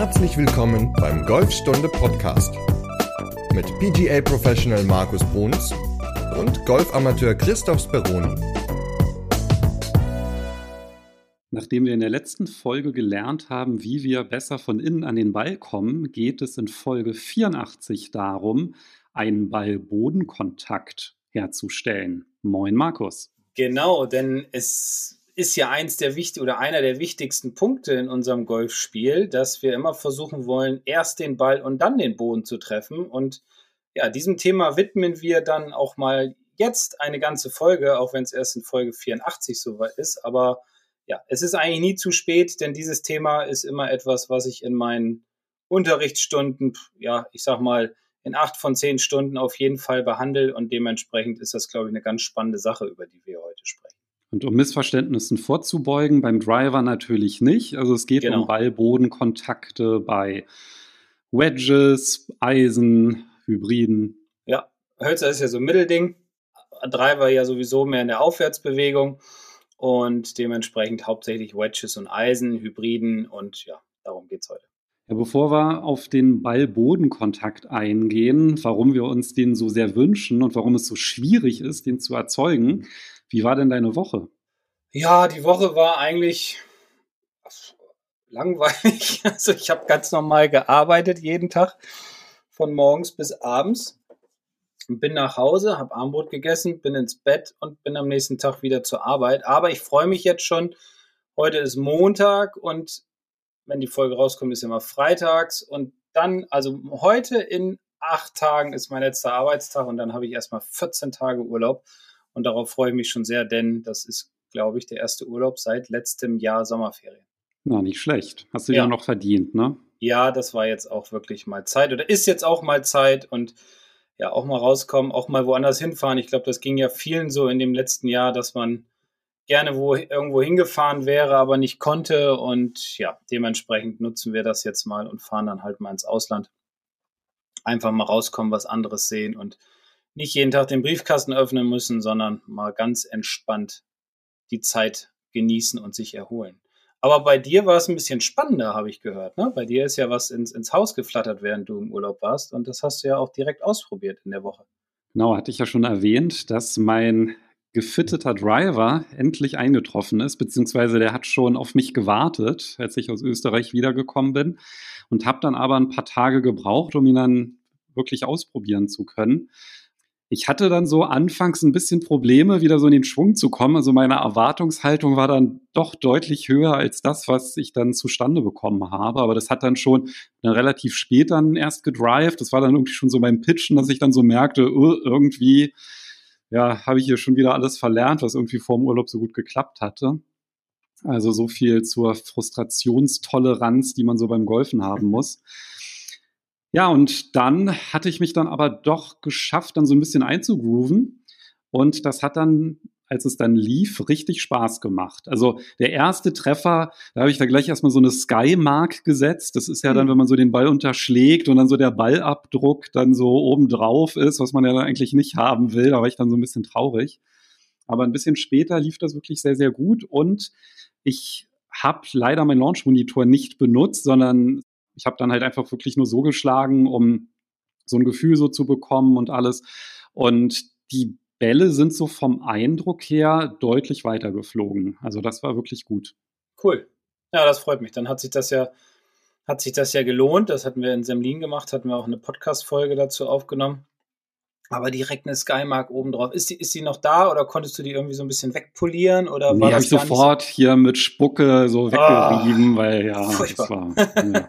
Herzlich willkommen beim Golfstunde Podcast mit PGA Professional Markus Bruns und Golfamateur Christoph Speroni. Nachdem wir in der letzten Folge gelernt haben, wie wir besser von innen an den Ball kommen, geht es in Folge 84 darum, einen Ball-Bodenkontakt herzustellen. Moin Markus. Genau, denn es ist ja eins der wichtig oder einer der wichtigsten Punkte in unserem Golfspiel, dass wir immer versuchen wollen, erst den Ball und dann den Boden zu treffen. Und ja, diesem Thema widmen wir dann auch mal jetzt eine ganze Folge, auch wenn es erst in Folge 84 soweit ist. Aber ja, es ist eigentlich nie zu spät, denn dieses Thema ist immer etwas, was ich in meinen Unterrichtsstunden, ja, ich sag mal, in acht von zehn Stunden auf jeden Fall behandle und dementsprechend ist das, glaube ich, eine ganz spannende Sache, über die wir heute sprechen. Und um Missverständnissen vorzubeugen, beim Driver natürlich nicht. Also es geht genau. um Ball-Boden-Kontakte bei Wedges, Eisen, Hybriden. Ja, Hölzer ist ja so ein Mittelding. Driver ja sowieso mehr in der Aufwärtsbewegung und dementsprechend hauptsächlich Wedges und Eisen, Hybriden und ja, darum geht es heute. Ja, bevor wir auf den Ball-Boden-Kontakt eingehen, warum wir uns den so sehr wünschen und warum es so schwierig ist, den zu erzeugen, wie war denn deine Woche? Ja, die Woche war eigentlich langweilig. Also ich habe ganz normal gearbeitet jeden Tag von morgens bis abends. Bin nach Hause, habe Armbrot gegessen, bin ins Bett und bin am nächsten Tag wieder zur Arbeit. Aber ich freue mich jetzt schon. Heute ist Montag und wenn die Folge rauskommt, ist immer freitags. Und dann, also heute in acht Tagen ist mein letzter Arbeitstag und dann habe ich erstmal 14 Tage Urlaub. Und darauf freue ich mich schon sehr, denn das ist, glaube ich, der erste Urlaub seit letztem Jahr Sommerferien. Na, nicht schlecht. Hast du ja noch verdient, ne? Ja, das war jetzt auch wirklich mal Zeit oder ist jetzt auch mal Zeit und ja, auch mal rauskommen, auch mal woanders hinfahren. Ich glaube, das ging ja vielen so in dem letzten Jahr, dass man gerne wo, irgendwo hingefahren wäre, aber nicht konnte. Und ja, dementsprechend nutzen wir das jetzt mal und fahren dann halt mal ins Ausland. Einfach mal rauskommen, was anderes sehen und nicht jeden Tag den Briefkasten öffnen müssen, sondern mal ganz entspannt die Zeit genießen und sich erholen. Aber bei dir war es ein bisschen spannender, habe ich gehört. Ne? Bei dir ist ja was ins, ins Haus geflattert, während du im Urlaub warst. Und das hast du ja auch direkt ausprobiert in der Woche. Genau, hatte ich ja schon erwähnt, dass mein gefitteter Driver endlich eingetroffen ist, beziehungsweise der hat schon auf mich gewartet, als ich aus Österreich wiedergekommen bin und habe dann aber ein paar Tage gebraucht, um ihn dann wirklich ausprobieren zu können ich hatte dann so anfangs ein bisschen Probleme, wieder so in den Schwung zu kommen. Also meine Erwartungshaltung war dann doch deutlich höher als das, was ich dann zustande bekommen habe. Aber das hat dann schon dann relativ spät dann erst gedrived. Das war dann irgendwie schon so beim Pitchen, dass ich dann so merkte, uh, irgendwie, ja, habe ich hier schon wieder alles verlernt, was irgendwie vor dem Urlaub so gut geklappt hatte. Also so viel zur Frustrationstoleranz, die man so beim Golfen haben muss. Ja, und dann hatte ich mich dann aber doch geschafft, dann so ein bisschen einzugrooven. Und das hat dann, als es dann lief, richtig Spaß gemacht. Also der erste Treffer, da habe ich da gleich erstmal so eine Sky-Mark gesetzt. Das ist ja dann, mhm. wenn man so den Ball unterschlägt und dann so der Ballabdruck dann so oben drauf ist, was man ja dann eigentlich nicht haben will. Da war ich dann so ein bisschen traurig. Aber ein bisschen später lief das wirklich sehr, sehr gut und ich habe leider meinen Launch-Monitor nicht benutzt, sondern ich habe dann halt einfach wirklich nur so geschlagen, um so ein Gefühl so zu bekommen und alles. Und die Bälle sind so vom Eindruck her deutlich weiter geflogen. Also das war wirklich gut. Cool. Ja, das freut mich. Dann hat sich das ja, hat sich das ja gelohnt. Das hatten wir in Semlin gemacht, hatten wir auch eine Podcast-Folge dazu aufgenommen aber direkt eine Skymark oben drauf. Ist die, ist die noch da oder konntest du die irgendwie so ein bisschen wegpolieren? Oder nee, habe ich sofort so? hier mit Spucke so ah, weggerieben, oh, weil ja, furchtbar. das war. Ja.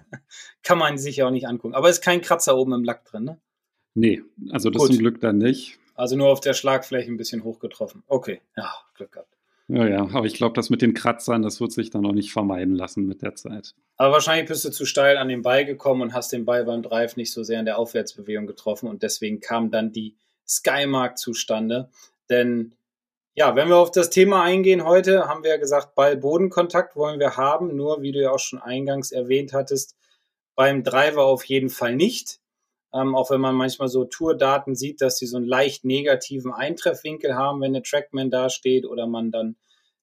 Kann man sich ja auch nicht angucken. Aber ist kein Kratzer oben im Lack drin, ne? Nee, also das Gut. zum Glück dann nicht. Also nur auf der Schlagfläche ein bisschen hochgetroffen. Okay, ja, Glück gehabt. Ja, ja, aber ich glaube, das mit den Kratzern, das wird sich dann auch nicht vermeiden lassen mit der Zeit. Aber wahrscheinlich bist du zu steil an den Ball gekommen und hast den Ball beim Drive nicht so sehr in der Aufwärtsbewegung getroffen und deswegen kam dann die Skymark zustande. Denn ja, wenn wir auf das Thema eingehen heute, haben wir ja gesagt, Ball-Bodenkontakt wollen wir haben, nur wie du ja auch schon eingangs erwähnt hattest, beim Driver auf jeden Fall nicht. Ähm, auch wenn man manchmal so Tourdaten sieht, dass sie so einen leicht negativen Eintreffwinkel haben, wenn der Trackman da steht oder man dann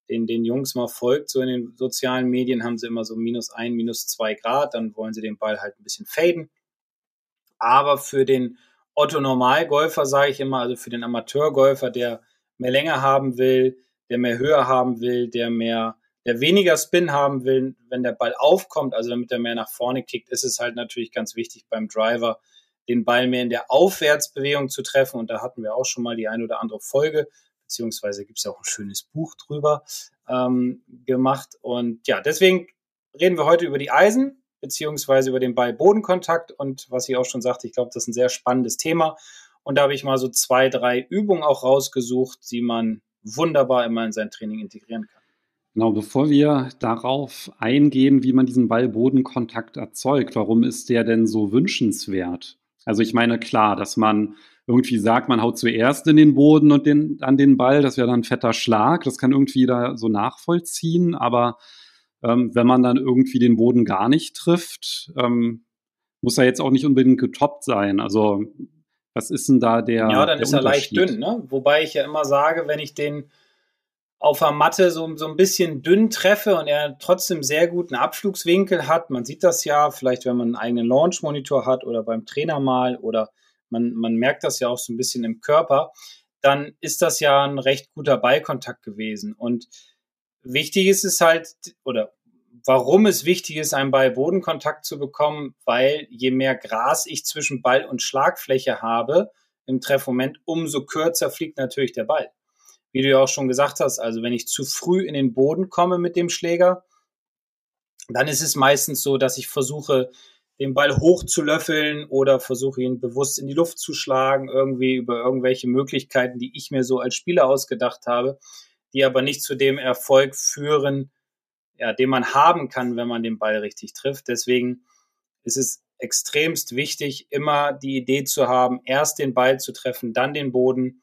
den, den Jungs mal folgt, so in den sozialen Medien haben sie immer so minus ein, minus zwei Grad, dann wollen sie den Ball halt ein bisschen faden. Aber für den Otto Normalgolfer sage ich immer, also für den Amateurgolfer, der mehr Länge haben will, der mehr Höhe haben will, der mehr, der weniger Spin haben will, wenn der Ball aufkommt, also damit er mehr nach vorne kickt, ist es halt natürlich ganz wichtig beim Driver, den Ball mehr in der Aufwärtsbewegung zu treffen. Und da hatten wir auch schon mal die ein oder andere Folge, beziehungsweise gibt es ja auch ein schönes Buch drüber ähm, gemacht. Und ja, deswegen reden wir heute über die Eisen, beziehungsweise über den Ball-Bodenkontakt. Und was ich auch schon sagte, ich glaube, das ist ein sehr spannendes Thema. Und da habe ich mal so zwei, drei Übungen auch rausgesucht, die man wunderbar immer in sein Training integrieren kann. Genau, bevor wir darauf eingehen, wie man diesen Ball-Bodenkontakt erzeugt, warum ist der denn so wünschenswert? Also ich meine, klar, dass man irgendwie sagt, man haut zuerst in den Boden und den, an den Ball, das wäre dann ein fetter Schlag, das kann irgendwie da so nachvollziehen, aber ähm, wenn man dann irgendwie den Boden gar nicht trifft, ähm, muss er jetzt auch nicht unbedingt getoppt sein. Also was ist denn da der Ja, dann der ist er leicht dünn, ne? Wobei ich ja immer sage, wenn ich den auf der Matte so, so ein bisschen dünn treffe und er trotzdem sehr guten Abflugswinkel hat. Man sieht das ja, vielleicht wenn man einen eigenen Launch-Monitor hat oder beim Trainer mal oder man, man merkt das ja auch so ein bisschen im Körper, dann ist das ja ein recht guter Ballkontakt gewesen. Und wichtig ist es halt, oder warum es wichtig ist, einen Ball-Bodenkontakt zu bekommen, weil je mehr Gras ich zwischen Ball und Schlagfläche habe im Treffmoment, umso kürzer fliegt natürlich der Ball wie du ja auch schon gesagt hast, also wenn ich zu früh in den Boden komme mit dem Schläger, dann ist es meistens so, dass ich versuche, den Ball hoch zu löffeln oder versuche ihn bewusst in die Luft zu schlagen, irgendwie über irgendwelche Möglichkeiten, die ich mir so als Spieler ausgedacht habe, die aber nicht zu dem Erfolg führen, ja, den man haben kann, wenn man den Ball richtig trifft. Deswegen ist es extremst wichtig, immer die Idee zu haben, erst den Ball zu treffen, dann den Boden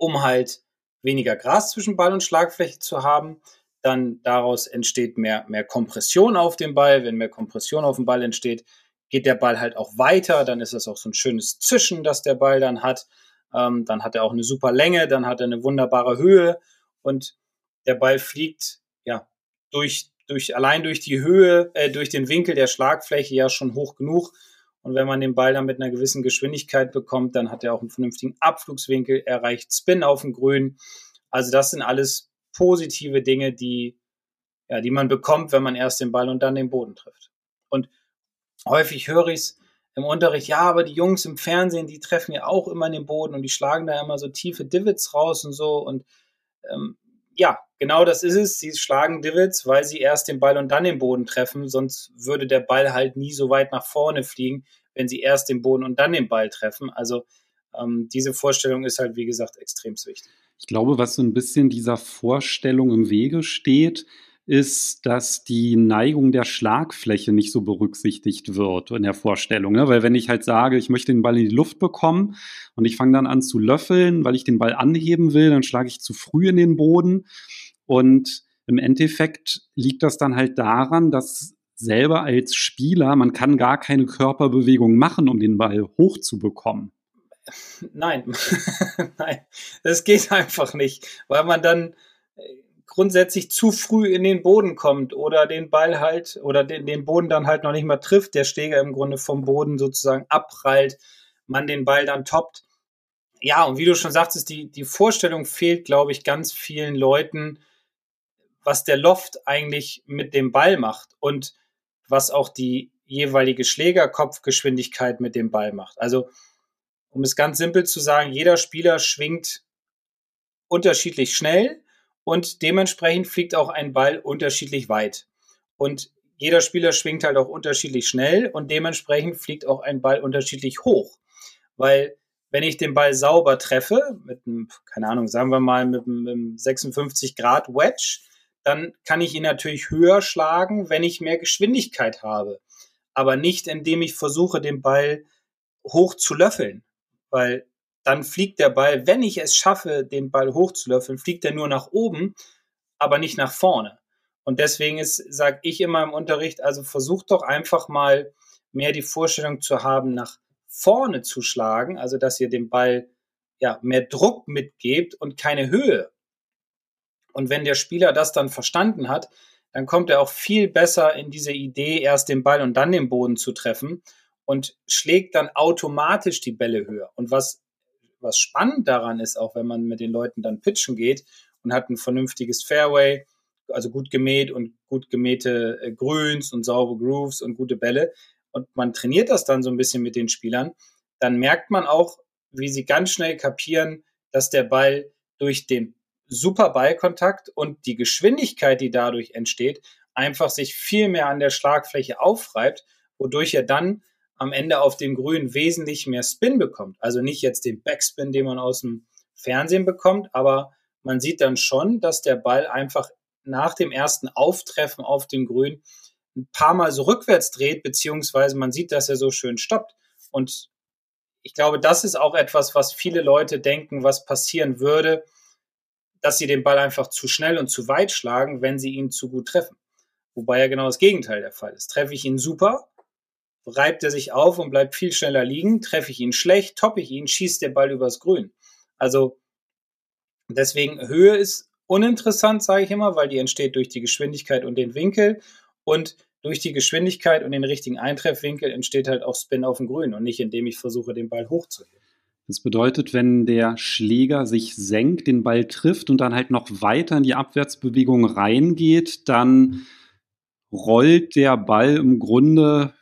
um halt weniger Gras zwischen Ball und Schlagfläche zu haben. Dann daraus entsteht mehr, mehr Kompression auf dem Ball. Wenn mehr Kompression auf dem Ball entsteht, geht der Ball halt auch weiter. Dann ist das auch so ein schönes Zischen, das der Ball dann hat. Ähm, dann hat er auch eine super Länge, dann hat er eine wunderbare Höhe und der Ball fliegt ja durch, durch allein durch die Höhe, äh, durch den Winkel der Schlagfläche ja schon hoch genug, und wenn man den Ball dann mit einer gewissen Geschwindigkeit bekommt, dann hat er auch einen vernünftigen Abflugswinkel, erreicht Spin auf dem Grün. Also das sind alles positive Dinge, die, ja, die man bekommt, wenn man erst den Ball und dann den Boden trifft. Und häufig höre ich es im Unterricht, ja, aber die Jungs im Fernsehen, die treffen ja auch immer den Boden und die schlagen da immer so tiefe Divots raus und so. Und ähm, ja, genau das ist es. Sie schlagen Divots, weil sie erst den Ball und dann den Boden treffen. Sonst würde der Ball halt nie so weit nach vorne fliegen, wenn sie erst den Boden und dann den Ball treffen. Also ähm, diese Vorstellung ist halt, wie gesagt, extrem wichtig. Ich glaube, was so ein bisschen dieser Vorstellung im Wege steht, ist, dass die Neigung der Schlagfläche nicht so berücksichtigt wird in der Vorstellung. Ne? Weil wenn ich halt sage, ich möchte den Ball in die Luft bekommen und ich fange dann an zu löffeln, weil ich den Ball anheben will, dann schlage ich zu früh in den Boden. Und im Endeffekt liegt das dann halt daran, dass selber als Spieler, man kann gar keine Körperbewegung machen, um den Ball hochzubekommen. Nein, nein, das geht einfach nicht, weil man dann grundsätzlich zu früh in den Boden kommt oder den Ball halt oder den, den Boden dann halt noch nicht mal trifft, der Schläger im Grunde vom Boden sozusagen abprallt, man den Ball dann toppt. Ja, und wie du schon sagtest, die, die Vorstellung fehlt, glaube ich, ganz vielen Leuten, was der Loft eigentlich mit dem Ball macht und was auch die jeweilige Schlägerkopfgeschwindigkeit mit dem Ball macht. Also, um es ganz simpel zu sagen, jeder Spieler schwingt unterschiedlich schnell und dementsprechend fliegt auch ein Ball unterschiedlich weit. Und jeder Spieler schwingt halt auch unterschiedlich schnell und dementsprechend fliegt auch ein Ball unterschiedlich hoch. Weil wenn ich den Ball sauber treffe, mit einem, keine Ahnung, sagen wir mal mit einem 56 Grad Wedge, dann kann ich ihn natürlich höher schlagen, wenn ich mehr Geschwindigkeit habe. Aber nicht, indem ich versuche, den Ball hoch zu löffeln. Weil dann fliegt der Ball, wenn ich es schaffe, den Ball hochzulöffeln, fliegt er nur nach oben, aber nicht nach vorne. Und deswegen ist, sage ich immer im Unterricht, also versucht doch einfach mal mehr die Vorstellung zu haben, nach vorne zu schlagen, also dass ihr dem Ball ja mehr Druck mitgebt und keine Höhe. Und wenn der Spieler das dann verstanden hat, dann kommt er auch viel besser in diese Idee, erst den Ball und dann den Boden zu treffen und schlägt dann automatisch die Bälle höher. Und was, was spannend daran ist, auch wenn man mit den Leuten dann pitchen geht und hat ein vernünftiges Fairway, also gut gemäht und gut gemähte äh, Grüns und saubere Grooves und gute Bälle und man trainiert das dann so ein bisschen mit den Spielern, dann merkt man auch, wie sie ganz schnell kapieren, dass der Ball durch den super Ballkontakt und die Geschwindigkeit, die dadurch entsteht, einfach sich viel mehr an der Schlagfläche aufreibt, wodurch er dann am Ende auf dem Grün wesentlich mehr Spin bekommt. Also nicht jetzt den Backspin, den man aus dem Fernsehen bekommt, aber man sieht dann schon, dass der Ball einfach nach dem ersten Auftreffen auf dem Grün ein paar Mal so rückwärts dreht, beziehungsweise man sieht, dass er so schön stoppt. Und ich glaube, das ist auch etwas, was viele Leute denken, was passieren würde, dass sie den Ball einfach zu schnell und zu weit schlagen, wenn sie ihn zu gut treffen. Wobei ja genau das Gegenteil der Fall ist. Treffe ich ihn super, reibt er sich auf und bleibt viel schneller liegen. Treffe ich ihn schlecht, toppe ich ihn, schießt der Ball übers Grün. Also deswegen Höhe ist uninteressant, sage ich immer, weil die entsteht durch die Geschwindigkeit und den Winkel. Und durch die Geschwindigkeit und den richtigen Eintreffwinkel entsteht halt auch Spin auf dem Grün und nicht indem ich versuche, den Ball hochzuheben. Das bedeutet, wenn der Schläger sich senkt, den Ball trifft und dann halt noch weiter in die Abwärtsbewegung reingeht, dann rollt der Ball im Grunde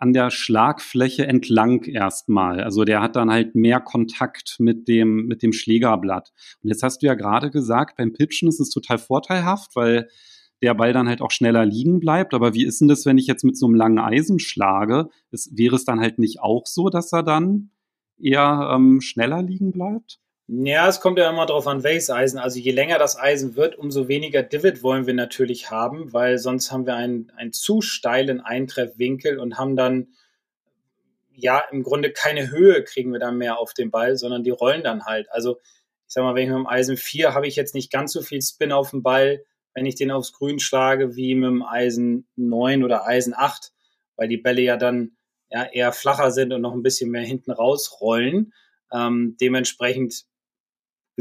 an der Schlagfläche entlang erstmal. Also der hat dann halt mehr Kontakt mit dem, mit dem Schlägerblatt. Und jetzt hast du ja gerade gesagt, beim Pitchen ist es total vorteilhaft, weil der Ball dann halt auch schneller liegen bleibt. Aber wie ist denn das, wenn ich jetzt mit so einem langen Eisen schlage? Es, wäre es dann halt nicht auch so, dass er dann eher ähm, schneller liegen bleibt? Ja, es kommt ja immer darauf an, welches Eisen. Also je länger das Eisen wird, umso weniger Divid wollen wir natürlich haben, weil sonst haben wir einen, einen zu steilen Eintreffwinkel und haben dann ja im Grunde keine Höhe kriegen wir dann mehr auf den Ball, sondern die rollen dann halt. Also ich sag mal, wenn ich mit dem Eisen 4 habe ich jetzt nicht ganz so viel Spin auf dem Ball, wenn ich den aufs Grün schlage, wie mit dem Eisen 9 oder Eisen 8, weil die Bälle ja dann ja, eher flacher sind und noch ein bisschen mehr hinten rausrollen. Ähm, dementsprechend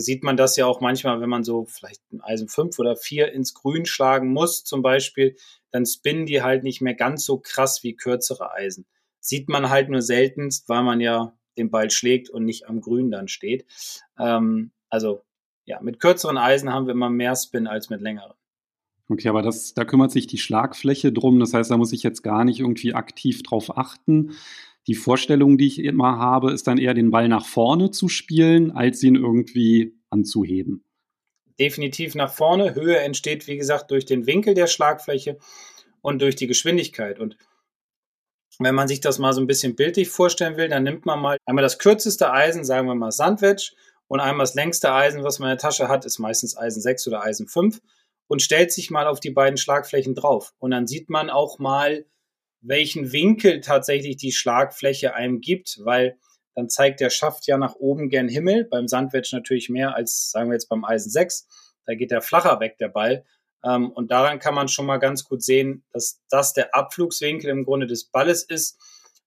sieht man das ja auch manchmal, wenn man so vielleicht ein Eisen 5 oder 4 ins Grün schlagen muss, zum Beispiel, dann spinnen die halt nicht mehr ganz so krass wie kürzere Eisen. Sieht man halt nur seltenst, weil man ja den Ball schlägt und nicht am Grün dann steht. Ähm, also ja, mit kürzeren Eisen haben wir immer mehr Spin als mit längeren. Okay, aber das, da kümmert sich die Schlagfläche drum. Das heißt, da muss ich jetzt gar nicht irgendwie aktiv drauf achten. Die Vorstellung, die ich immer habe, ist dann eher den Ball nach vorne zu spielen, als ihn irgendwie anzuheben. Definitiv nach vorne. Höhe entsteht, wie gesagt, durch den Winkel der Schlagfläche und durch die Geschwindigkeit. Und wenn man sich das mal so ein bisschen bildlich vorstellen will, dann nimmt man mal einmal das kürzeste Eisen, sagen wir mal Sandwich, und einmal das längste Eisen, was man in der Tasche hat, ist meistens Eisen 6 oder Eisen 5 und stellt sich mal auf die beiden Schlagflächen drauf. Und dann sieht man auch mal, welchen Winkel tatsächlich die Schlagfläche einem gibt, weil dann zeigt der Schaft ja nach oben gern Himmel, beim Sandwedge natürlich mehr als, sagen wir jetzt beim Eisen 6. Da geht der flacher weg, der Ball. Ähm, und daran kann man schon mal ganz gut sehen, dass das der Abflugswinkel im Grunde des Balles ist,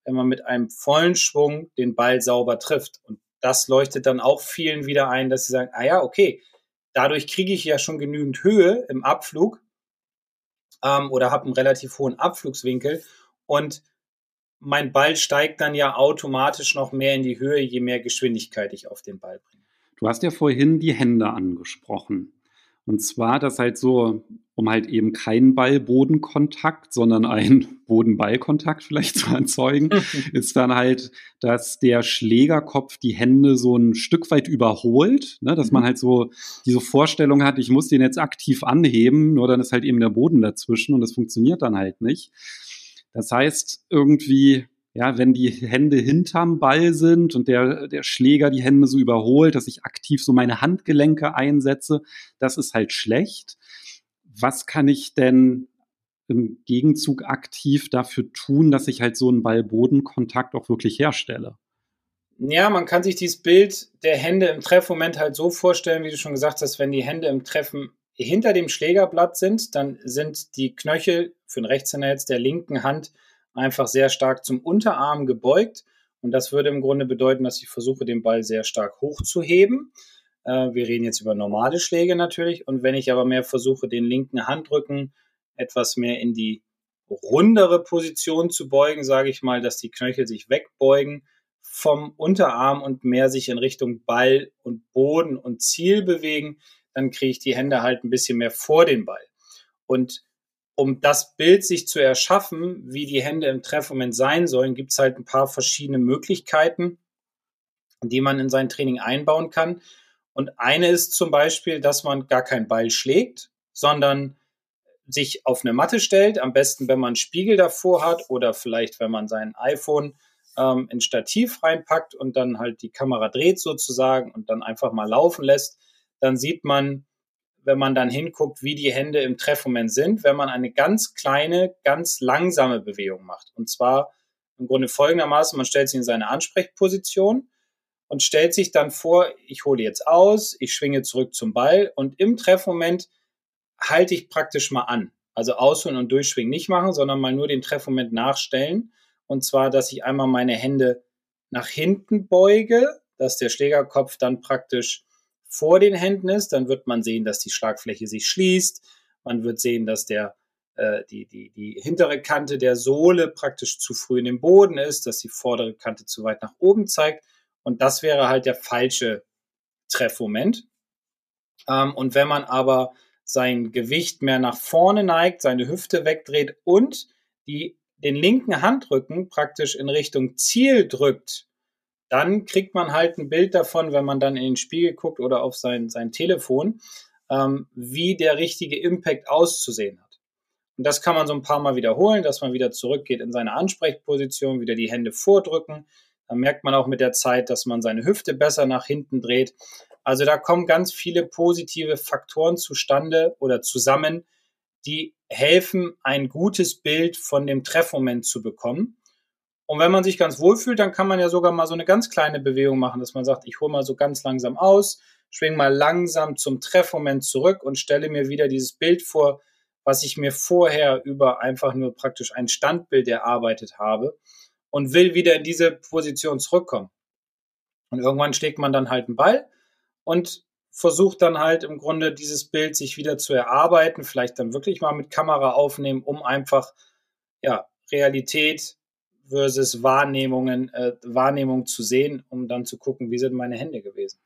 wenn man mit einem vollen Schwung den Ball sauber trifft. Und das leuchtet dann auch vielen wieder ein, dass sie sagen, ah ja, okay, Dadurch kriege ich ja schon genügend Höhe im Abflug ähm, oder habe einen relativ hohen Abflugswinkel und mein Ball steigt dann ja automatisch noch mehr in die Höhe, je mehr Geschwindigkeit ich auf den Ball bringe. Du hast ja vorhin die Hände angesprochen. Und zwar, dass halt so, um halt eben keinen Ball-Bodenkontakt, sondern einen Boden-Ball-Kontakt vielleicht zu erzeugen, ist dann halt, dass der Schlägerkopf die Hände so ein Stück weit überholt, ne? dass man mhm. halt so diese Vorstellung hat, ich muss den jetzt aktiv anheben, nur dann ist halt eben der Boden dazwischen und das funktioniert dann halt nicht. Das heißt, irgendwie ja, wenn die Hände hinterm Ball sind und der, der Schläger die Hände so überholt, dass ich aktiv so meine Handgelenke einsetze, das ist halt schlecht. Was kann ich denn im Gegenzug aktiv dafür tun, dass ich halt so einen Ball-Boden-Kontakt auch wirklich herstelle? Ja, man kann sich dieses Bild der Hände im Treffmoment halt so vorstellen, wie du schon gesagt hast, wenn die Hände im Treffen hinter dem Schlägerblatt sind, dann sind die Knöchel für den Rechtshänder jetzt der linken Hand einfach sehr stark zum Unterarm gebeugt. Und das würde im Grunde bedeuten, dass ich versuche, den Ball sehr stark hochzuheben. Äh, wir reden jetzt über normale Schläge natürlich. Und wenn ich aber mehr versuche, den linken Handrücken etwas mehr in die rundere Position zu beugen, sage ich mal, dass die Knöchel sich wegbeugen vom Unterarm und mehr sich in Richtung Ball und Boden und Ziel bewegen, dann kriege ich die Hände halt ein bisschen mehr vor den Ball. Und um das Bild sich zu erschaffen, wie die Hände im Treffmoment sein sollen, gibt es halt ein paar verschiedene Möglichkeiten, die man in sein Training einbauen kann. Und eine ist zum Beispiel, dass man gar keinen Ball schlägt, sondern sich auf eine Matte stellt, am besten, wenn man einen Spiegel davor hat oder vielleicht, wenn man sein iPhone ähm, ins Stativ reinpackt und dann halt die Kamera dreht sozusagen und dann einfach mal laufen lässt, dann sieht man, wenn man dann hinguckt, wie die Hände im Treffmoment sind, wenn man eine ganz kleine, ganz langsame Bewegung macht. Und zwar im Grunde folgendermaßen, man stellt sich in seine Ansprechposition und stellt sich dann vor, ich hole jetzt aus, ich schwinge zurück zum Ball und im Treffmoment halte ich praktisch mal an. Also ausholen und durchschwingen nicht machen, sondern mal nur den Treffmoment nachstellen. Und zwar, dass ich einmal meine Hände nach hinten beuge, dass der Schlägerkopf dann praktisch vor den Händen ist. Dann wird man sehen, dass die Schlagfläche sich schließt. Man wird sehen, dass der, äh, die, die, die hintere Kante der Sohle praktisch zu früh in den Boden ist, dass die vordere Kante zu weit nach oben zeigt. Und das wäre halt der falsche Treffmoment. Ähm, und wenn man aber sein Gewicht mehr nach vorne neigt, seine Hüfte wegdreht und die, den linken Handrücken praktisch in Richtung Ziel drückt, dann kriegt man halt ein Bild davon, wenn man dann in den Spiegel guckt oder auf sein, sein Telefon, ähm, wie der richtige Impact auszusehen hat. Und das kann man so ein paar Mal wiederholen, dass man wieder zurückgeht in seine Ansprechposition, wieder die Hände vordrücken. Dann merkt man auch mit der Zeit, dass man seine Hüfte besser nach hinten dreht. Also da kommen ganz viele positive Faktoren zustande oder zusammen, die helfen, ein gutes Bild von dem Treffmoment zu bekommen. Und wenn man sich ganz wohl fühlt, dann kann man ja sogar mal so eine ganz kleine Bewegung machen, dass man sagt, ich hole mal so ganz langsam aus, schwing mal langsam zum Treffmoment zurück und stelle mir wieder dieses Bild vor, was ich mir vorher über einfach nur praktisch ein Standbild erarbeitet habe und will wieder in diese Position zurückkommen. Und irgendwann schlägt man dann halt einen Ball und versucht dann halt im Grunde dieses Bild sich wieder zu erarbeiten, vielleicht dann wirklich mal mit Kamera aufnehmen, um einfach ja, Realität versus Wahrnehmungen, äh, Wahrnehmung zu sehen, um dann zu gucken, wie sind meine Hände gewesen.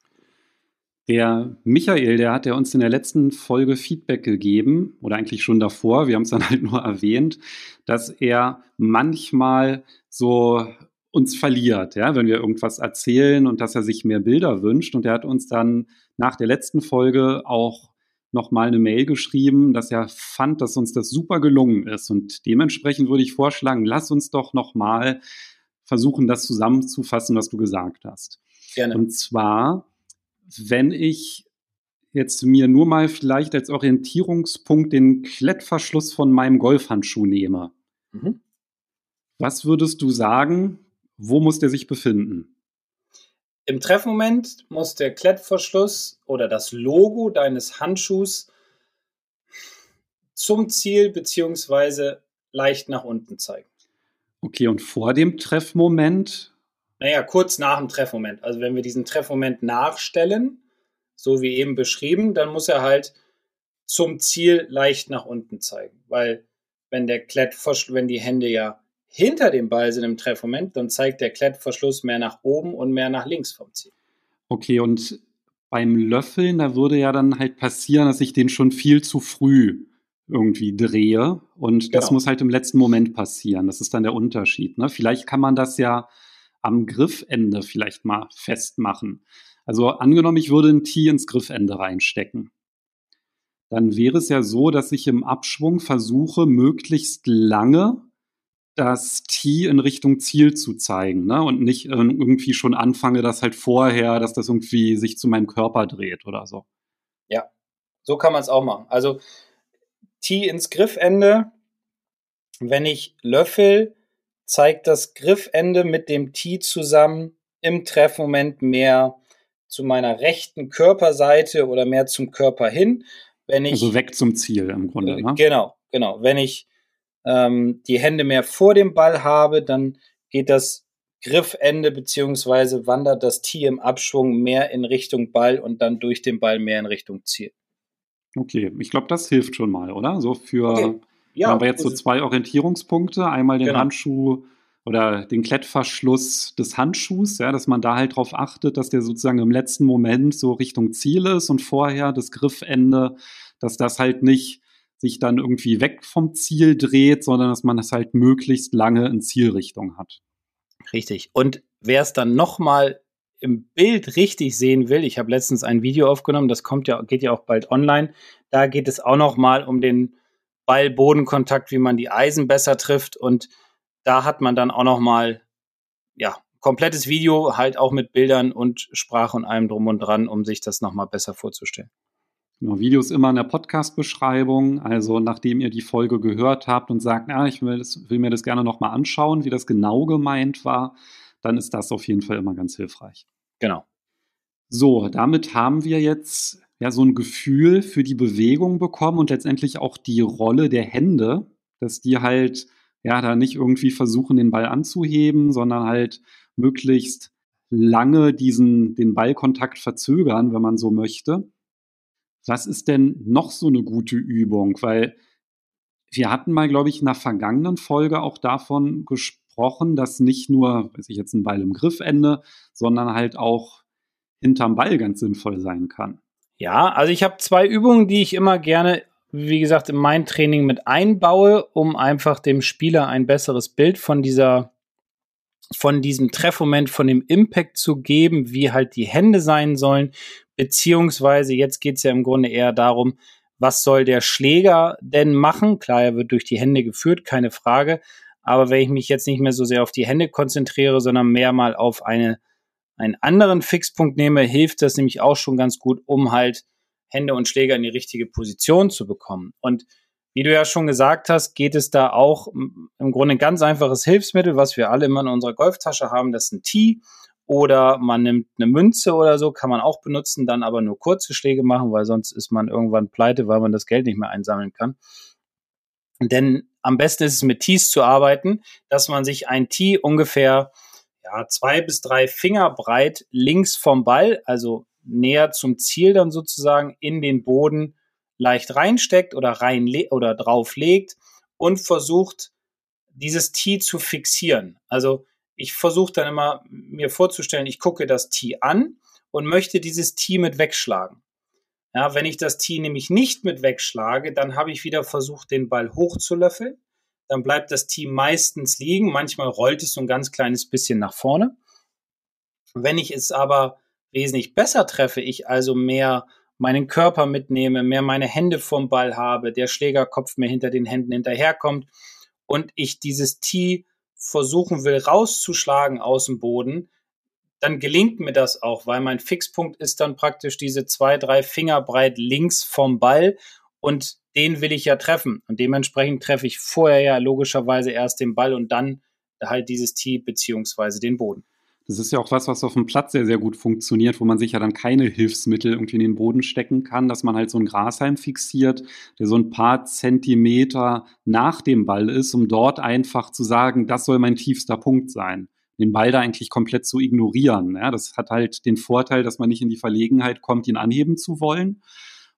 Der Michael, der hat ja uns in der letzten Folge Feedback gegeben, oder eigentlich schon davor, wir haben es dann halt nur erwähnt, dass er manchmal so uns verliert, ja, wenn wir irgendwas erzählen und dass er sich mehr Bilder wünscht. Und er hat uns dann nach der letzten Folge auch nochmal eine Mail geschrieben, dass er fand, dass uns das super gelungen ist. Und dementsprechend würde ich vorschlagen, lass uns doch nochmal versuchen, das zusammenzufassen, was du gesagt hast. Gerne. Und zwar, wenn ich jetzt mir nur mal vielleicht als Orientierungspunkt den Klettverschluss von meinem Golfhandschuh nehme. Mhm. Was würdest du sagen, wo muss der sich befinden? Im Treffmoment muss der Klettverschluss oder das Logo deines Handschuhs zum Ziel beziehungsweise leicht nach unten zeigen. Okay, und vor dem Treffmoment? Naja, kurz nach dem Treffmoment. Also wenn wir diesen Treffmoment nachstellen, so wie eben beschrieben, dann muss er halt zum Ziel leicht nach unten zeigen. Weil wenn der Klettverschluss, wenn die Hände ja hinter dem Ball sind im Treffmoment, dann zeigt der Klettverschluss mehr nach oben und mehr nach links vom Ziel. Okay, und beim Löffeln, da würde ja dann halt passieren, dass ich den schon viel zu früh irgendwie drehe. Und genau. das muss halt im letzten Moment passieren. Das ist dann der Unterschied. Ne? Vielleicht kann man das ja am Griffende vielleicht mal festmachen. Also angenommen, ich würde ein Tee ins Griffende reinstecken. Dann wäre es ja so, dass ich im Abschwung versuche, möglichst lange das T in Richtung Ziel zu zeigen ne? und nicht äh, irgendwie schon anfange, dass halt vorher, dass das irgendwie sich zu meinem Körper dreht oder so. Ja, so kann man es auch machen. Also T ins Griffende, wenn ich löffel, zeigt das Griffende mit dem T zusammen im Treffmoment mehr zu meiner rechten Körperseite oder mehr zum Körper hin. Wenn ich, also weg zum Ziel im Grunde. Ne? Genau, genau. Wenn ich ähm, die Hände mehr vor dem Ball habe, dann geht das Griffende beziehungsweise wandert das Tee im Abschwung mehr in Richtung Ball und dann durch den Ball mehr in Richtung Ziel. Okay, ich glaube, das hilft schon mal, oder? So für, okay. ja, haben wir jetzt so zwei Orientierungspunkte. Einmal den genau. Handschuh oder den Klettverschluss des Handschuhs, ja, dass man da halt drauf achtet, dass der sozusagen im letzten Moment so Richtung Ziel ist und vorher das Griffende, dass das halt nicht sich dann irgendwie weg vom Ziel dreht, sondern dass man das halt möglichst lange in Zielrichtung hat. Richtig. Und wer es dann nochmal im Bild richtig sehen will, ich habe letztens ein Video aufgenommen, das kommt ja, geht ja auch bald online. Da geht es auch nochmal um den Ball-Bodenkontakt, wie man die Eisen besser trifft. Und da hat man dann auch nochmal, ja, komplettes Video, halt auch mit Bildern und Sprache und allem drum und dran, um sich das nochmal besser vorzustellen. Genau, Videos immer in der Podcast-Beschreibung. Also nachdem ihr die Folge gehört habt und sagt, ja, ich will, das, will mir das gerne nochmal anschauen, wie das genau gemeint war, dann ist das auf jeden Fall immer ganz hilfreich. Genau. So, damit haben wir jetzt ja so ein Gefühl für die Bewegung bekommen und letztendlich auch die Rolle der Hände, dass die halt ja da nicht irgendwie versuchen, den Ball anzuheben, sondern halt möglichst lange diesen den Ballkontakt verzögern, wenn man so möchte. Was ist denn noch so eine gute Übung? Weil wir hatten mal, glaube ich, in einer vergangenen Folge auch davon gesprochen, dass nicht nur, weiß ich jetzt, ein Ball im Griffende, sondern halt auch hinterm Ball ganz sinnvoll sein kann. Ja, also ich habe zwei Übungen, die ich immer gerne, wie gesagt, in mein Training mit einbaue, um einfach dem Spieler ein besseres Bild von dieser von diesem Treffmoment, von dem Impact zu geben, wie halt die Hände sein sollen, beziehungsweise jetzt geht es ja im Grunde eher darum, was soll der Schläger denn machen? Klar, er wird durch die Hände geführt, keine Frage. Aber wenn ich mich jetzt nicht mehr so sehr auf die Hände konzentriere, sondern mehr mal auf eine, einen anderen Fixpunkt nehme, hilft das nämlich auch schon ganz gut, um halt Hände und Schläger in die richtige Position zu bekommen. Und wie du ja schon gesagt hast, geht es da auch im Grunde ein ganz einfaches Hilfsmittel, was wir alle immer in unserer Golftasche haben. Das ist ein Tee oder man nimmt eine Münze oder so, kann man auch benutzen, dann aber nur kurze Schläge machen, weil sonst ist man irgendwann pleite, weil man das Geld nicht mehr einsammeln kann. Denn am besten ist es mit Tees zu arbeiten, dass man sich ein Tee ungefähr ja, zwei bis drei Finger breit links vom Ball, also näher zum Ziel dann sozusagen in den Boden leicht reinsteckt oder rein oder drauf legt und versucht, dieses Tee zu fixieren. Also ich versuche dann immer mir vorzustellen, ich gucke das Tee an und möchte dieses Tee mit wegschlagen. Ja, wenn ich das Tee nämlich nicht mit wegschlage, dann habe ich wieder versucht, den Ball hochzulöffeln. Dann bleibt das Tee meistens liegen. Manchmal rollt es so ein ganz kleines bisschen nach vorne. Wenn ich es aber wesentlich besser treffe, ich also mehr meinen Körper mitnehme, mehr meine Hände vom Ball habe, der Schlägerkopf mir hinter den Händen hinterherkommt und ich dieses Tee versuchen will, rauszuschlagen aus dem Boden, dann gelingt mir das auch, weil mein Fixpunkt ist dann praktisch diese zwei, drei Finger breit links vom Ball und den will ich ja treffen. Und dementsprechend treffe ich vorher ja logischerweise erst den Ball und dann halt dieses Tee beziehungsweise den Boden. Das ist ja auch was, was auf dem Platz sehr, sehr gut funktioniert, wo man sich ja dann keine Hilfsmittel irgendwie in den Boden stecken kann, dass man halt so einen Grashalm fixiert, der so ein paar Zentimeter nach dem Ball ist, um dort einfach zu sagen, das soll mein tiefster Punkt sein. Den Ball da eigentlich komplett zu ignorieren. Ja, das hat halt den Vorteil, dass man nicht in die Verlegenheit kommt, ihn anheben zu wollen.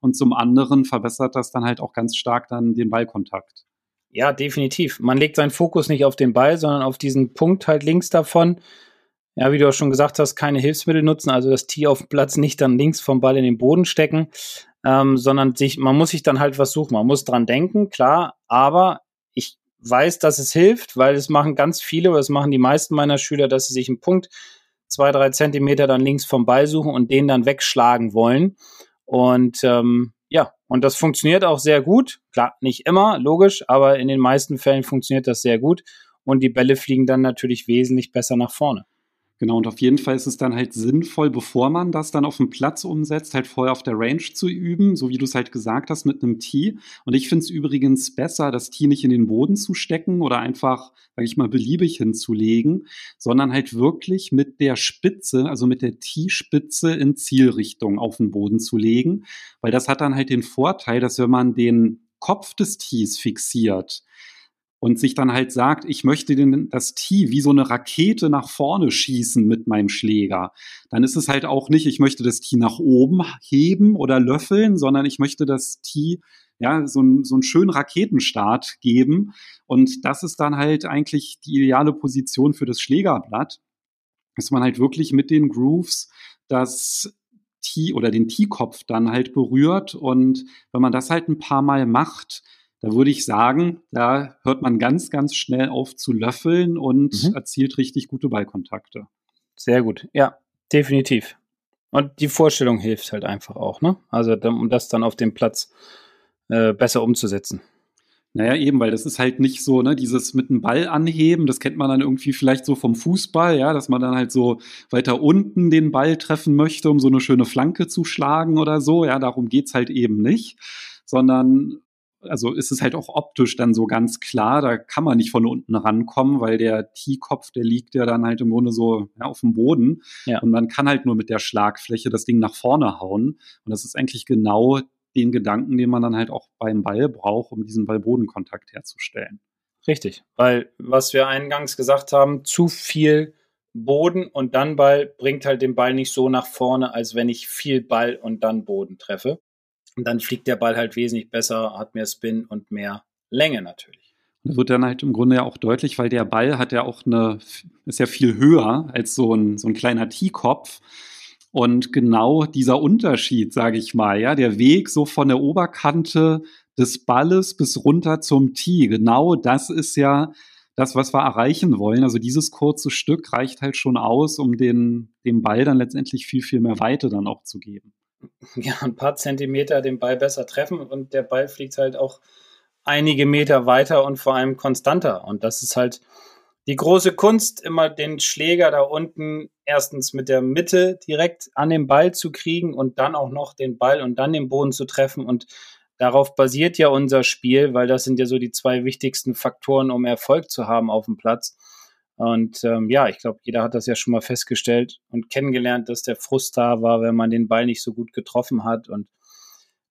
Und zum anderen verbessert das dann halt auch ganz stark dann den Ballkontakt. Ja, definitiv. Man legt seinen Fokus nicht auf den Ball, sondern auf diesen Punkt halt links davon ja, wie du auch schon gesagt hast, keine Hilfsmittel nutzen, also das Tier auf dem Platz nicht dann links vom Ball in den Boden stecken, ähm, sondern sich, man muss sich dann halt was suchen. Man muss dran denken, klar, aber ich weiß, dass es hilft, weil es machen ganz viele, oder es machen die meisten meiner Schüler, dass sie sich einen Punkt zwei, drei Zentimeter dann links vom Ball suchen und den dann wegschlagen wollen. Und ähm, ja, und das funktioniert auch sehr gut. Klar, nicht immer, logisch, aber in den meisten Fällen funktioniert das sehr gut. Und die Bälle fliegen dann natürlich wesentlich besser nach vorne. Genau, und auf jeden Fall ist es dann halt sinnvoll, bevor man das dann auf dem Platz umsetzt, halt vorher auf der Range zu üben, so wie du es halt gesagt hast, mit einem Tee. Und ich finde es übrigens besser, das Tee nicht in den Boden zu stecken oder einfach, sag ich mal, beliebig hinzulegen, sondern halt wirklich mit der Spitze, also mit der Tee-Spitze in Zielrichtung auf den Boden zu legen. Weil das hat dann halt den Vorteil, dass wenn man den Kopf des Tees fixiert, und sich dann halt sagt, ich möchte den, das Tee wie so eine Rakete nach vorne schießen mit meinem Schläger, dann ist es halt auch nicht, ich möchte das Tee nach oben heben oder löffeln, sondern ich möchte das Tee ja, so, ein, so einen schönen Raketenstart geben. Und das ist dann halt eigentlich die ideale Position für das Schlägerblatt, dass man halt wirklich mit den Grooves das Tee oder den Teekopf dann halt berührt. Und wenn man das halt ein paar Mal macht, da würde ich sagen, da hört man ganz, ganz schnell auf zu löffeln und mhm. erzielt richtig gute Ballkontakte. Sehr gut, ja, definitiv. Und die Vorstellung hilft halt einfach auch, ne? Also um das dann auf dem Platz äh, besser umzusetzen. Naja, eben, weil das ist halt nicht so, ne, dieses mit dem Ball anheben, das kennt man dann irgendwie vielleicht so vom Fußball, ja, dass man dann halt so weiter unten den Ball treffen möchte, um so eine schöne Flanke zu schlagen oder so. Ja, darum geht's halt eben nicht. Sondern, also ist es halt auch optisch dann so ganz klar, da kann man nicht von unten rankommen, weil der T-Kopf, der liegt ja dann halt im Grunde so ja, auf dem Boden. Ja. Und man kann halt nur mit der Schlagfläche das Ding nach vorne hauen. Und das ist eigentlich genau den Gedanken, den man dann halt auch beim Ball braucht, um diesen Ball-Boden-Kontakt herzustellen. Richtig, weil was wir eingangs gesagt haben, zu viel Boden und dann Ball bringt halt den Ball nicht so nach vorne, als wenn ich viel Ball und dann Boden treffe. Und dann fliegt der Ball halt wesentlich besser, hat mehr Spin und mehr Länge natürlich. Das wird dann halt im Grunde ja auch deutlich, weil der Ball hat ja auch eine, ist ja viel höher als so ein, so ein kleiner Teekopf. Und genau dieser Unterschied, sage ich mal, ja, der Weg so von der Oberkante des Balles bis runter zum Tee, genau das ist ja das, was wir erreichen wollen. Also dieses kurze Stück reicht halt schon aus, um den, dem Ball dann letztendlich viel, viel mehr Weite dann auch zu geben. Ja, ein paar Zentimeter den Ball besser treffen und der Ball fliegt halt auch einige Meter weiter und vor allem konstanter. Und das ist halt die große Kunst, immer den Schläger da unten erstens mit der Mitte direkt an den Ball zu kriegen und dann auch noch den Ball und dann den Boden zu treffen. Und darauf basiert ja unser Spiel, weil das sind ja so die zwei wichtigsten Faktoren, um Erfolg zu haben auf dem Platz. Und ähm, ja, ich glaube, jeder hat das ja schon mal festgestellt und kennengelernt, dass der Frust da war, wenn man den Ball nicht so gut getroffen hat. Und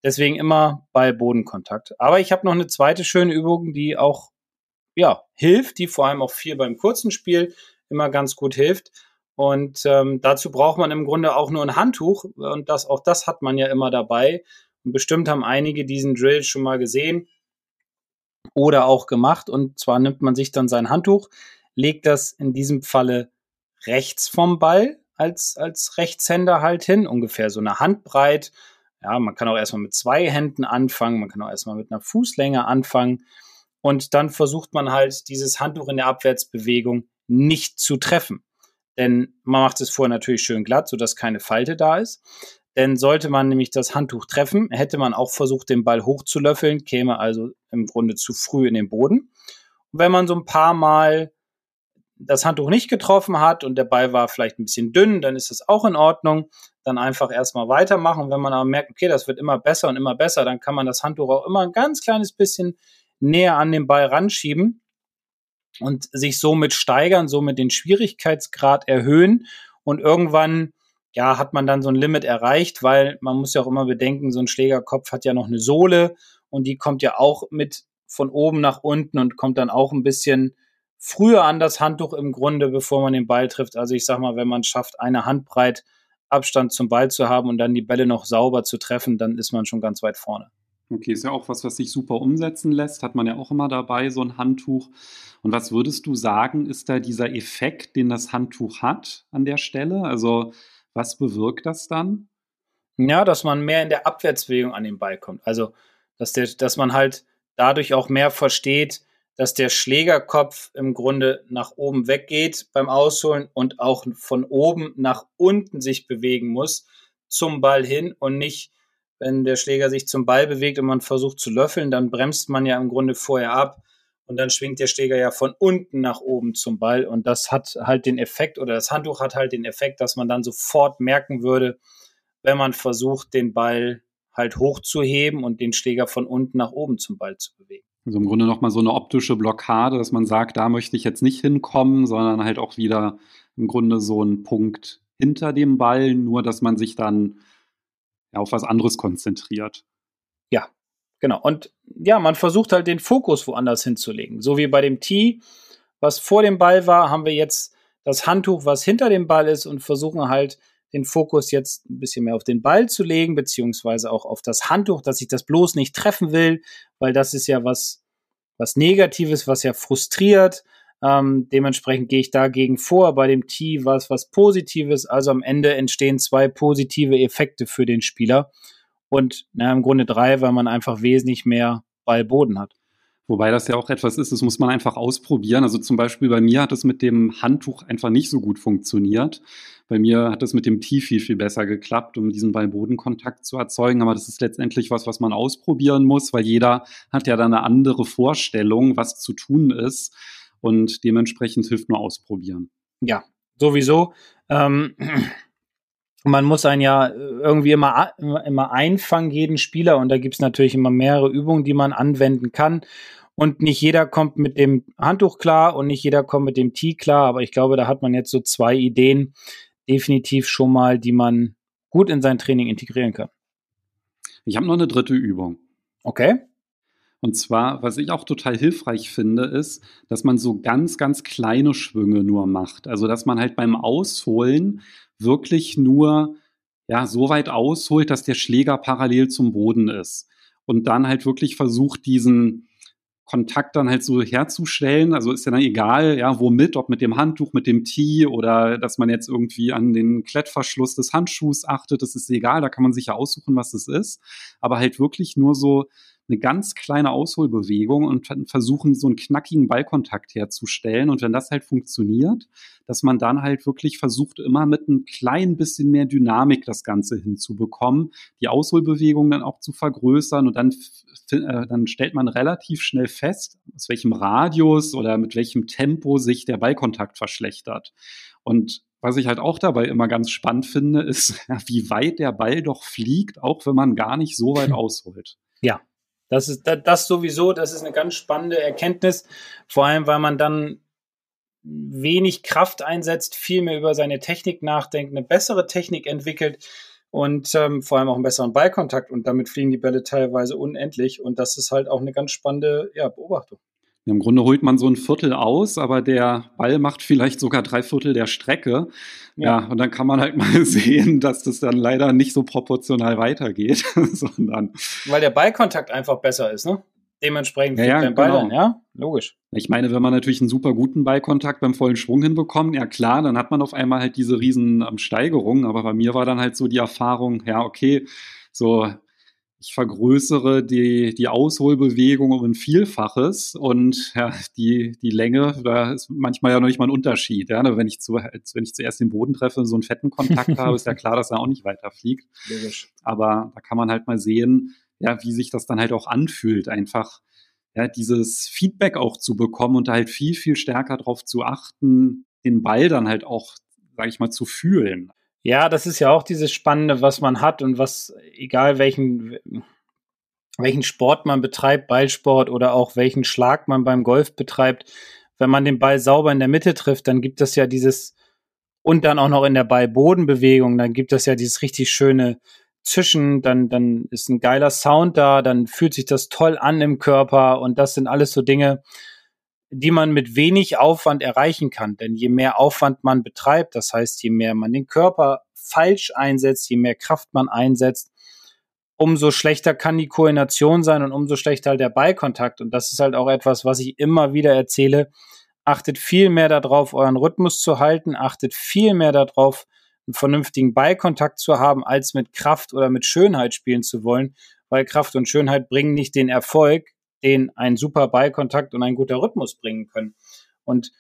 deswegen immer Ball-Bodenkontakt. Aber ich habe noch eine zweite schöne Übung, die auch ja, hilft, die vor allem auch viel beim kurzen Spiel immer ganz gut hilft. Und ähm, dazu braucht man im Grunde auch nur ein Handtuch und das auch das hat man ja immer dabei. Und bestimmt haben einige diesen Drill schon mal gesehen oder auch gemacht. Und zwar nimmt man sich dann sein Handtuch, legt das in diesem Falle rechts vom Ball als, als Rechtshänder halt hin, ungefähr so eine Handbreit. Ja, man kann auch erstmal mit zwei Händen anfangen, man kann auch erstmal mit einer Fußlänge anfangen. Und dann versucht man halt, dieses Handtuch in der Abwärtsbewegung nicht zu treffen. Denn man macht es vorher natürlich schön glatt, sodass keine Falte da ist. Denn sollte man nämlich das Handtuch treffen, hätte man auch versucht, den Ball hochzulöffeln, käme also im Grunde zu früh in den Boden. Und wenn man so ein paar Mal das Handtuch nicht getroffen hat und der Ball war vielleicht ein bisschen dünn, dann ist das auch in Ordnung. Dann einfach erstmal weitermachen. Wenn man aber merkt, okay, das wird immer besser und immer besser, dann kann man das Handtuch auch immer ein ganz kleines bisschen näher an den Ball ranschieben und sich somit steigern, somit den Schwierigkeitsgrad erhöhen und irgendwann ja, hat man dann so ein Limit erreicht, weil man muss ja auch immer bedenken, so ein Schlägerkopf hat ja noch eine Sohle und die kommt ja auch mit von oben nach unten und kommt dann auch ein bisschen früher an das Handtuch im Grunde, bevor man den Ball trifft. Also ich sag mal, wenn man schafft, eine Handbreit Abstand zum Ball zu haben und dann die Bälle noch sauber zu treffen, dann ist man schon ganz weit vorne. Okay, ist ja auch was, was sich super umsetzen lässt. Hat man ja auch immer dabei, so ein Handtuch. Und was würdest du sagen, ist da dieser Effekt, den das Handtuch hat an der Stelle? Also, was bewirkt das dann? Ja, dass man mehr in der Abwärtsbewegung an den Ball kommt. Also, dass, der, dass man halt dadurch auch mehr versteht, dass der Schlägerkopf im Grunde nach oben weggeht beim Ausholen und auch von oben nach unten sich bewegen muss zum Ball hin und nicht wenn der Schläger sich zum Ball bewegt und man versucht zu löffeln, dann bremst man ja im Grunde vorher ab und dann schwingt der Schläger ja von unten nach oben zum Ball und das hat halt den Effekt oder das Handtuch hat halt den Effekt, dass man dann sofort merken würde, wenn man versucht, den Ball halt hochzuheben und den Schläger von unten nach oben zum Ball zu bewegen. Also im Grunde nochmal so eine optische Blockade, dass man sagt, da möchte ich jetzt nicht hinkommen, sondern halt auch wieder im Grunde so ein Punkt hinter dem Ball, nur dass man sich dann auf was anderes konzentriert. Ja, Genau. Und ja, man versucht halt den Fokus woanders hinzulegen. So wie bei dem Tee, was vor dem Ball war, haben wir jetzt das Handtuch, was hinter dem Ball ist und versuchen halt den Fokus jetzt ein bisschen mehr auf den Ball zu legen, beziehungsweise auch auf das Handtuch, dass ich das bloß nicht treffen will, weil das ist ja was, was Negatives, was ja frustriert. Ähm, dementsprechend gehe ich dagegen vor. Bei dem Tee war es was Positives. Also am Ende entstehen zwei positive Effekte für den Spieler. Und na, im Grunde drei, weil man einfach wesentlich mehr Ballboden hat. Wobei das ja auch etwas ist, das muss man einfach ausprobieren. Also zum Beispiel bei mir hat es mit dem Handtuch einfach nicht so gut funktioniert. Bei mir hat es mit dem Tee viel, viel besser geklappt, um diesen Ball-Boden-Kontakt zu erzeugen. Aber das ist letztendlich was, was man ausprobieren muss, weil jeder hat ja dann eine andere Vorstellung, was zu tun ist. Und dementsprechend hilft nur ausprobieren. Ja, sowieso. Ähm, man muss einen ja irgendwie immer, immer einfangen, jeden Spieler. Und da gibt es natürlich immer mehrere Übungen, die man anwenden kann. Und nicht jeder kommt mit dem Handtuch klar und nicht jeder kommt mit dem Tee klar. Aber ich glaube, da hat man jetzt so zwei Ideen definitiv schon mal, die man gut in sein Training integrieren kann. Ich habe noch eine dritte Übung. Okay. Und zwar, was ich auch total hilfreich finde, ist, dass man so ganz, ganz kleine Schwünge nur macht. Also, dass man halt beim Ausholen wirklich nur ja, so weit ausholt, dass der Schläger parallel zum Boden ist. Und dann halt wirklich versucht, diesen Kontakt dann halt so herzustellen. Also ist ja dann egal, ja, womit, ob mit dem Handtuch, mit dem Tee oder dass man jetzt irgendwie an den Klettverschluss des Handschuhs achtet. Das ist egal, da kann man sich ja aussuchen, was es ist. Aber halt wirklich nur so eine ganz kleine Ausholbewegung und versuchen, so einen knackigen Ballkontakt herzustellen. Und wenn das halt funktioniert, dass man dann halt wirklich versucht, immer mit ein klein bisschen mehr Dynamik das Ganze hinzubekommen, die Ausholbewegung dann auch zu vergrößern und dann, äh, dann stellt man relativ schnell fest, aus welchem Radius oder mit welchem Tempo sich der Ballkontakt verschlechtert. Und was ich halt auch dabei immer ganz spannend finde, ist, wie weit der Ball doch fliegt, auch wenn man gar nicht so weit ausholt. Ja, das ist das sowieso, das ist eine ganz spannende Erkenntnis, vor allem weil man dann wenig Kraft einsetzt, viel mehr über seine Technik nachdenkt, eine bessere Technik entwickelt und ähm, vor allem auch einen besseren Ballkontakt. Und damit fliegen die Bälle teilweise unendlich. Und das ist halt auch eine ganz spannende ja, Beobachtung. Im Grunde holt man so ein Viertel aus, aber der Ball macht vielleicht sogar drei Viertel der Strecke. Ja. ja, und dann kann man halt mal sehen, dass das dann leider nicht so proportional weitergeht, sondern. Weil der Ballkontakt einfach besser ist, ne? Dementsprechend ja, ja, dein Ball genau. dann, ja? Logisch. Ich meine, wenn man natürlich einen super guten Ballkontakt beim vollen Schwung hinbekommt, ja klar, dann hat man auf einmal halt diese riesen ähm, Steigerungen. Aber bei mir war dann halt so die Erfahrung, ja, okay, so ich vergrößere die, die Ausholbewegung um ein Vielfaches und ja, die, die Länge, da ist manchmal ja noch nicht mal ein Unterschied. Ja? Wenn, ich zu, wenn ich zuerst den Boden treffe und so einen fetten Kontakt habe, ist ja klar, dass er auch nicht weiter fliegt. Logisch. Aber da kann man halt mal sehen, ja, wie sich das dann halt auch anfühlt, einfach ja, dieses Feedback auch zu bekommen und da halt viel, viel stärker darauf zu achten, den Ball dann halt auch, sage ich mal, zu fühlen. Ja, das ist ja auch dieses Spannende, was man hat und was, egal welchen, welchen Sport man betreibt, Ballsport oder auch welchen Schlag man beim Golf betreibt, wenn man den Ball sauber in der Mitte trifft, dann gibt es ja dieses, und dann auch noch in der Ballbodenbewegung, dann gibt es ja dieses richtig schöne Zischen, dann, dann ist ein geiler Sound da, dann fühlt sich das toll an im Körper und das sind alles so Dinge, die man mit wenig Aufwand erreichen kann. Denn je mehr Aufwand man betreibt, das heißt, je mehr man den Körper falsch einsetzt, je mehr Kraft man einsetzt, umso schlechter kann die Koordination sein und umso schlechter halt der Ballkontakt. Und das ist halt auch etwas, was ich immer wieder erzähle. Achtet viel mehr darauf, euren Rhythmus zu halten, achtet viel mehr darauf, einen vernünftigen Ballkontakt zu haben, als mit Kraft oder mit Schönheit spielen zu wollen, weil Kraft und Schönheit bringen nicht den Erfolg, den ein super Ballkontakt und ein guter Rhythmus bringen können. Und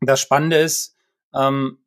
das Spannende ist, ähm,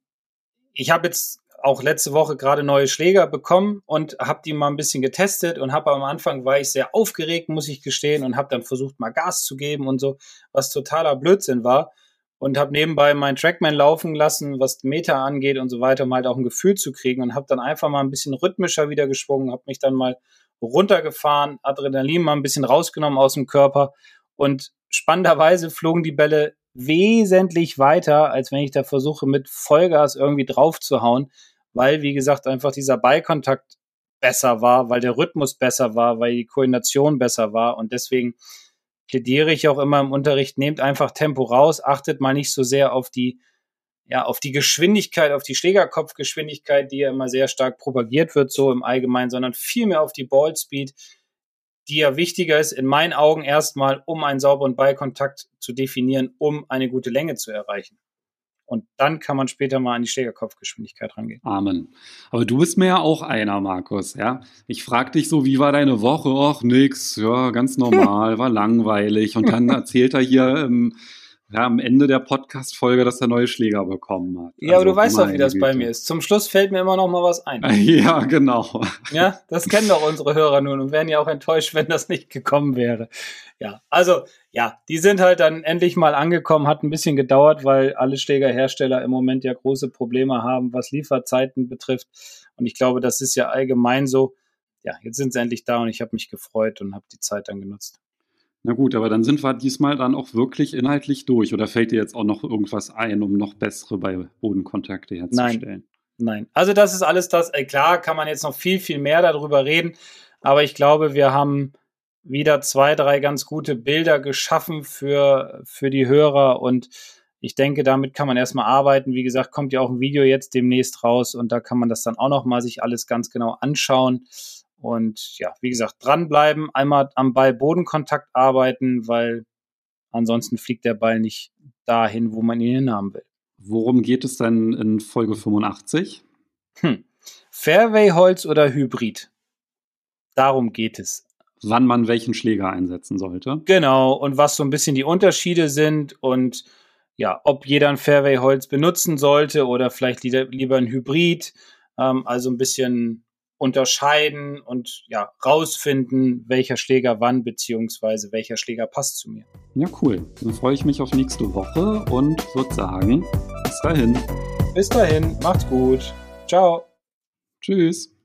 ich habe jetzt auch letzte Woche gerade neue Schläger bekommen und habe die mal ein bisschen getestet und habe am Anfang war ich sehr aufgeregt, muss ich gestehen, und habe dann versucht mal Gas zu geben und so, was totaler Blödsinn war und habe nebenbei meinen Trackman laufen lassen, was Meter angeht und so weiter, um halt auch ein Gefühl zu kriegen und habe dann einfach mal ein bisschen rhythmischer wieder geschwungen, habe mich dann mal runtergefahren, Adrenalin mal ein bisschen rausgenommen aus dem Körper und spannenderweise flogen die Bälle wesentlich weiter, als wenn ich da versuche, mit Vollgas irgendwie drauf zu hauen, weil, wie gesagt, einfach dieser Ballkontakt besser war, weil der Rhythmus besser war, weil die Koordination besser war. Und deswegen plädiere ich auch immer im Unterricht, nehmt einfach Tempo raus, achtet mal nicht so sehr auf die, ja, auf die Geschwindigkeit, auf die Schlägerkopfgeschwindigkeit, die ja immer sehr stark propagiert wird, so im Allgemeinen, sondern vielmehr auf die Ballspeed, die ja wichtiger ist in meinen Augen erstmal, um einen sauberen Ballkontakt zu definieren, um eine gute Länge zu erreichen. Und dann kann man später mal an die Schlägerkopfgeschwindigkeit rangehen. Amen. Aber du bist mir ja auch einer, Markus, ja. Ich frag dich so, wie war deine Woche? Och, nix, ja, ganz normal, war langweilig. Und dann erzählt er hier ähm, ja, am Ende der Podcast-Folge, dass er neue Schläger bekommen hat. Ja, also, aber du weißt doch, wie das Güte. bei mir ist. Zum Schluss fällt mir immer noch mal was ein. Ja, genau. Ja, das kennen doch unsere Hörer nun und wären ja auch enttäuscht, wenn das nicht gekommen wäre. Ja, also, ja, die sind halt dann endlich mal angekommen, hat ein bisschen gedauert, weil alle Schlägerhersteller im Moment ja große Probleme haben, was Lieferzeiten betrifft. Und ich glaube, das ist ja allgemein so. Ja, jetzt sind sie endlich da und ich habe mich gefreut und habe die Zeit dann genutzt. Na gut, aber dann sind wir diesmal dann auch wirklich inhaltlich durch. Oder fällt dir jetzt auch noch irgendwas ein, um noch bessere bei Bodenkontakte herzustellen? Nein, nein. Also das ist alles das. Äh, klar kann man jetzt noch viel, viel mehr darüber reden. Aber ich glaube, wir haben wieder zwei, drei ganz gute Bilder geschaffen für, für die Hörer. Und ich denke, damit kann man erstmal arbeiten. Wie gesagt, kommt ja auch ein Video jetzt demnächst raus. Und da kann man das dann auch noch mal sich alles ganz genau anschauen. Und ja, wie gesagt, dranbleiben, einmal am Ball Bodenkontakt arbeiten, weil ansonsten fliegt der Ball nicht dahin, wo man ihn hinhaben will. Worum geht es dann in Folge 85? Hm. Fairway-Holz oder Hybrid? Darum geht es. Wann man welchen Schläger einsetzen sollte. Genau, und was so ein bisschen die Unterschiede sind und ja, ob jeder ein Fairway-Holz benutzen sollte oder vielleicht lieber ein Hybrid. Ähm, also ein bisschen unterscheiden und ja, rausfinden, welcher Schläger wann beziehungsweise welcher Schläger passt zu mir. Ja, cool. Dann freue ich mich auf nächste Woche und würde sagen, bis dahin. Bis dahin, macht's gut. Ciao. Tschüss.